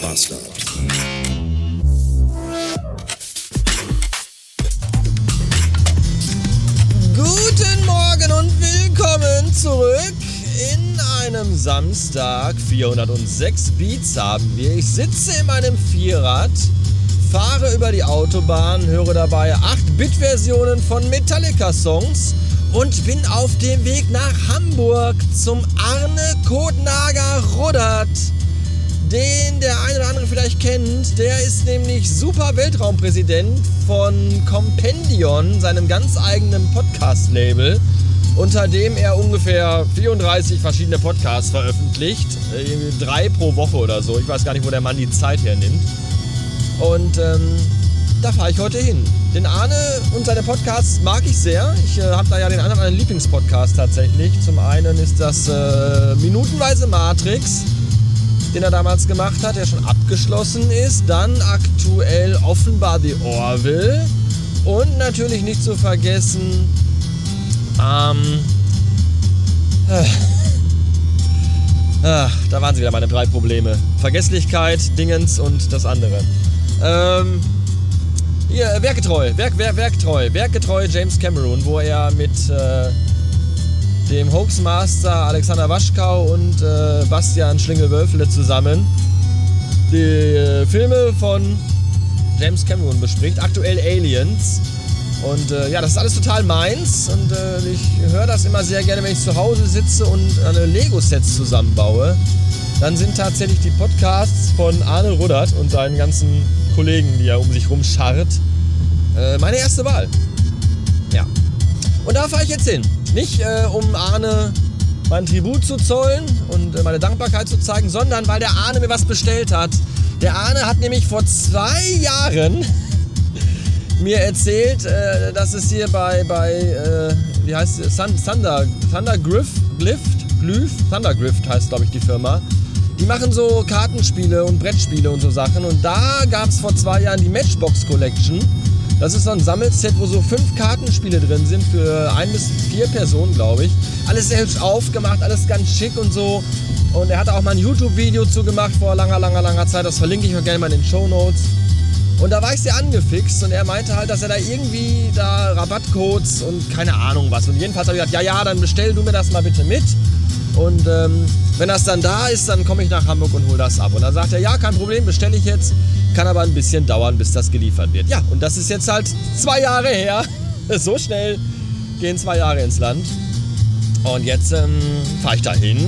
Bastard. Guten Morgen und willkommen zurück. In einem Samstag 406 Beats haben wir. Ich sitze in meinem Vierrad, fahre über die Autobahn, höre dabei 8-Bit-Versionen von Metallica-Songs und bin auf dem Weg nach Hamburg zum Arne Kotnager Ruddert den der eine oder andere vielleicht kennt. Der ist nämlich super Weltraumpräsident von Compendion, seinem ganz eigenen Podcast-Label, unter dem er ungefähr 34 verschiedene Podcasts veröffentlicht. Drei pro Woche oder so. Ich weiß gar nicht, wo der Mann die Zeit hernimmt. Und ähm, da fahre ich heute hin. Den Arne und seine Podcasts mag ich sehr. Ich äh, habe da ja den anderen einen Lieblingspodcast tatsächlich. Zum einen ist das äh, Minutenweise Matrix den er damals gemacht hat, der schon abgeschlossen ist. Dann aktuell offenbar The Orville. Und natürlich nicht zu vergessen, ähm, äh, ach, da waren sie wieder meine drei Probleme. Vergesslichkeit, Dingens und das andere. Ähm, hier, werkgetreu, werk, werk, werktreu, werkgetreu James Cameron, wo er mit äh, dem Hoaxmaster Alexander Waschkau und äh, Bastian Schlingel-Wölfele zusammen die äh, Filme von James Cameron bespricht, aktuell Aliens. Und äh, ja, das ist alles total meins und äh, ich höre das immer sehr gerne, wenn ich zu Hause sitze und eine Lego-Sets zusammenbaue. Dann sind tatsächlich die Podcasts von Arne Ruddert und seinen ganzen Kollegen, die er um sich rum scharrt, äh, meine erste Wahl. Ja. Und da fahre ich jetzt hin. Nicht äh, um Arne mein Tribut zu zollen und äh, meine Dankbarkeit zu zeigen, sondern weil der Arne mir was bestellt hat. Der Arne hat nämlich vor zwei Jahren mir erzählt, äh, dass es hier bei, bei äh, wie heißt es, Thunder, Thunder Griff, Glift, Glyph, Thunder Grift heißt glaube ich die Firma. Die machen so Kartenspiele und Brettspiele und so Sachen und da gab es vor zwei Jahren die Matchbox Collection das ist so ein Sammelset, wo so fünf Kartenspiele drin sind für ein bis vier Personen, glaube ich. Alles selbst aufgemacht, alles ganz schick und so. Und er hat auch mal ein YouTube-Video zugemacht vor langer, langer, langer Zeit. Das verlinke ich euch gerne mal in den Show Notes. Und da war ich sehr angefixt und er meinte halt, dass er da irgendwie da Rabattcodes und keine Ahnung was. Und jedenfalls habe ich gesagt, ja, ja, dann bestell du mir das mal bitte mit. Und ähm, wenn das dann da ist, dann komme ich nach Hamburg und hole das ab. Und dann sagt er, ja, kein Problem, bestelle ich jetzt. Kann aber ein bisschen dauern, bis das geliefert wird. Ja, und das ist jetzt halt zwei Jahre her. so schnell gehen zwei Jahre ins Land. Und jetzt ähm, fahre ich da hin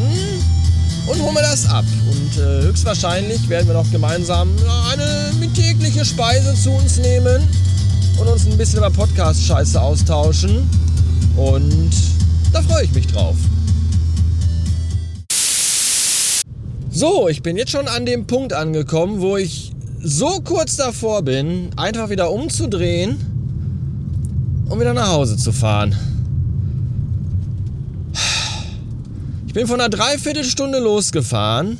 und hole mir das ab. Und äh, höchstwahrscheinlich werden wir noch gemeinsam eine mittägliche Speise zu uns nehmen und uns ein bisschen über Podcast-Scheiße austauschen. Und da freue ich mich drauf. So, ich bin jetzt schon an dem Punkt angekommen, wo ich so kurz davor bin, einfach wieder umzudrehen und wieder nach Hause zu fahren. Ich bin von einer Dreiviertelstunde losgefahren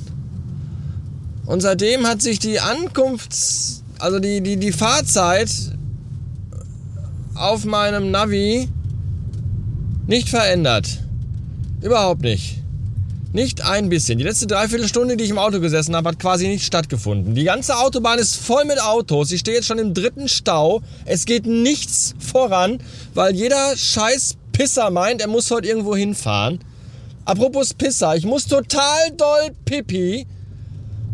und seitdem hat sich die Ankunfts-, also die, die, die Fahrzeit auf meinem Navi nicht verändert. Überhaupt nicht. Nicht ein bisschen. Die letzte Dreiviertelstunde, die ich im Auto gesessen habe, hat quasi nicht stattgefunden. Die ganze Autobahn ist voll mit Autos. Ich stehe jetzt schon im dritten Stau. Es geht nichts voran, weil jeder scheiß Pisser meint, er muss heute irgendwo hinfahren. Apropos Pisser, ich muss total doll pipi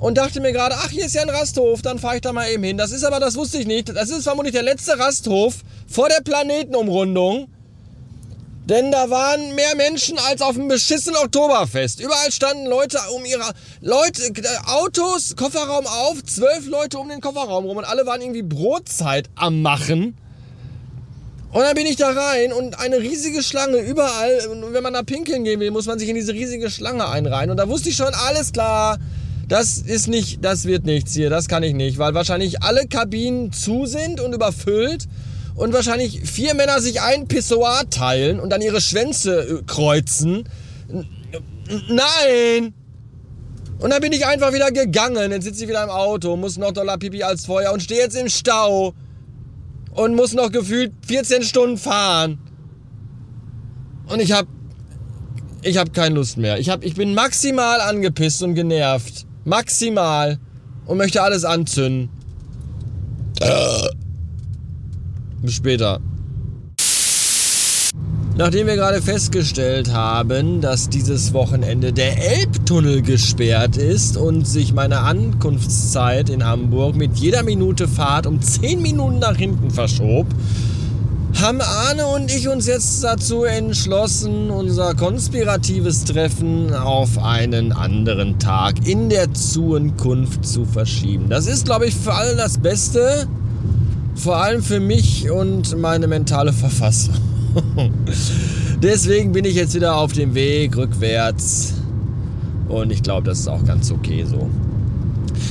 und dachte mir gerade, ach, hier ist ja ein Rasthof, dann fahre ich da mal eben hin. Das ist aber, das wusste ich nicht, das ist vermutlich der letzte Rasthof vor der Planetenumrundung. Denn da waren mehr Menschen als auf dem beschissenen Oktoberfest. Überall standen Leute um ihre Leute, äh, Autos, Kofferraum auf, zwölf Leute um den Kofferraum rum und alle waren irgendwie Brotzeit am Machen. Und dann bin ich da rein und eine riesige Schlange überall. Und wenn man da pinkeln gehen will, muss man sich in diese riesige Schlange einreihen. Und da wusste ich schon, alles klar. Das ist nicht, das wird nichts hier, das kann ich nicht, weil wahrscheinlich alle Kabinen zu sind und überfüllt und wahrscheinlich vier Männer sich ein Pissoir teilen und dann ihre Schwänze äh, kreuzen. Nein! Und dann bin ich einfach wieder gegangen. Dann sitze ich wieder im Auto, muss noch Dollar Pipi als vorher und stehe jetzt im Stau. Und muss noch gefühlt 14 Stunden fahren. Und ich hab. Ich hab keine Lust mehr. Ich, hab, ich bin maximal angepisst und genervt. Maximal. und möchte alles anzünden. Bis später. Nachdem wir gerade festgestellt haben, dass dieses Wochenende der Elbtunnel gesperrt ist und sich meine Ankunftszeit in Hamburg mit jeder Minute Fahrt um 10 Minuten nach hinten verschob, haben Arne und ich uns jetzt dazu entschlossen, unser konspiratives Treffen auf einen anderen Tag in der Zukunft zu verschieben. Das ist, glaube ich, für alle das Beste, vor allem für mich und meine mentale Verfassung. Deswegen bin ich jetzt wieder auf dem Weg rückwärts. Und ich glaube, das ist auch ganz okay so.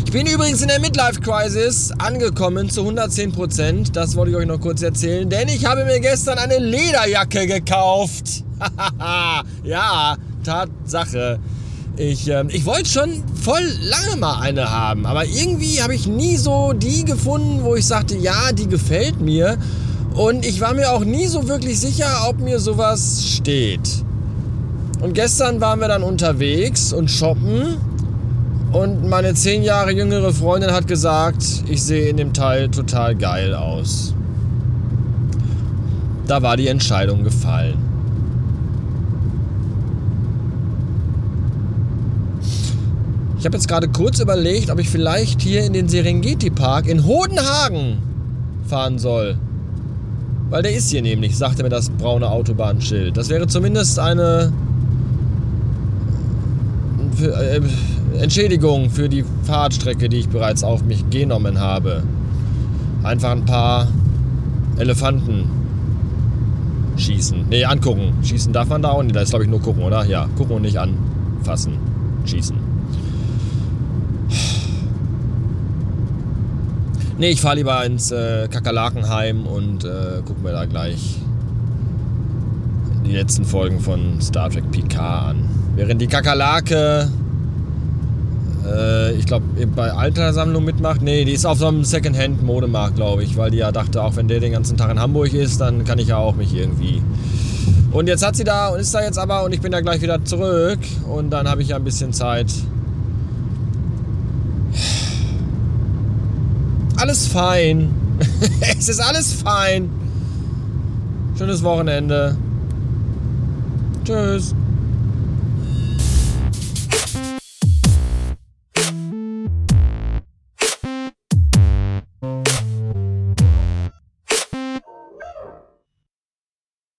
Ich bin übrigens in der Midlife Crisis angekommen zu 110%. Das wollte ich euch noch kurz erzählen, denn ich habe mir gestern eine Lederjacke gekauft. ja, Tatsache. Ich, äh, ich wollte schon voll lange mal eine haben, aber irgendwie habe ich nie so die gefunden, wo ich sagte, ja, die gefällt mir. Und ich war mir auch nie so wirklich sicher, ob mir sowas steht. Und gestern waren wir dann unterwegs und shoppen. Und meine zehn Jahre jüngere Freundin hat gesagt, ich sehe in dem Teil total geil aus. Da war die Entscheidung gefallen. Ich habe jetzt gerade kurz überlegt, ob ich vielleicht hier in den Serengeti Park in Hodenhagen fahren soll. Weil der ist hier nämlich, sagte mir das braune Autobahnschild. Das wäre zumindest eine äh, Entschädigung für die Fahrtstrecke, die ich bereits auf mich genommen habe. Einfach ein paar Elefanten schießen. Ne, angucken. Schießen darf man da auch nicht. Da ist, glaube ich, nur gucken, oder? Ja, gucken und nicht anfassen. Schießen. Nee, ich fahre lieber ins äh, Kakerlakenheim und äh, guck mir da gleich die letzten Folgen von Star Trek Picard an. Während die Kakerlake, äh, ich glaube, bei Altersammlung mitmacht. Nee, die ist auf so einem Secondhand-Modemarkt, glaube ich, weil die ja dachte, auch wenn der den ganzen Tag in Hamburg ist, dann kann ich ja auch mich irgendwie. Und jetzt hat sie da und ist da jetzt aber und ich bin da gleich wieder zurück und dann habe ich ja ein bisschen Zeit alles fein. es ist alles fein. Schönes Wochenende. Tschüss.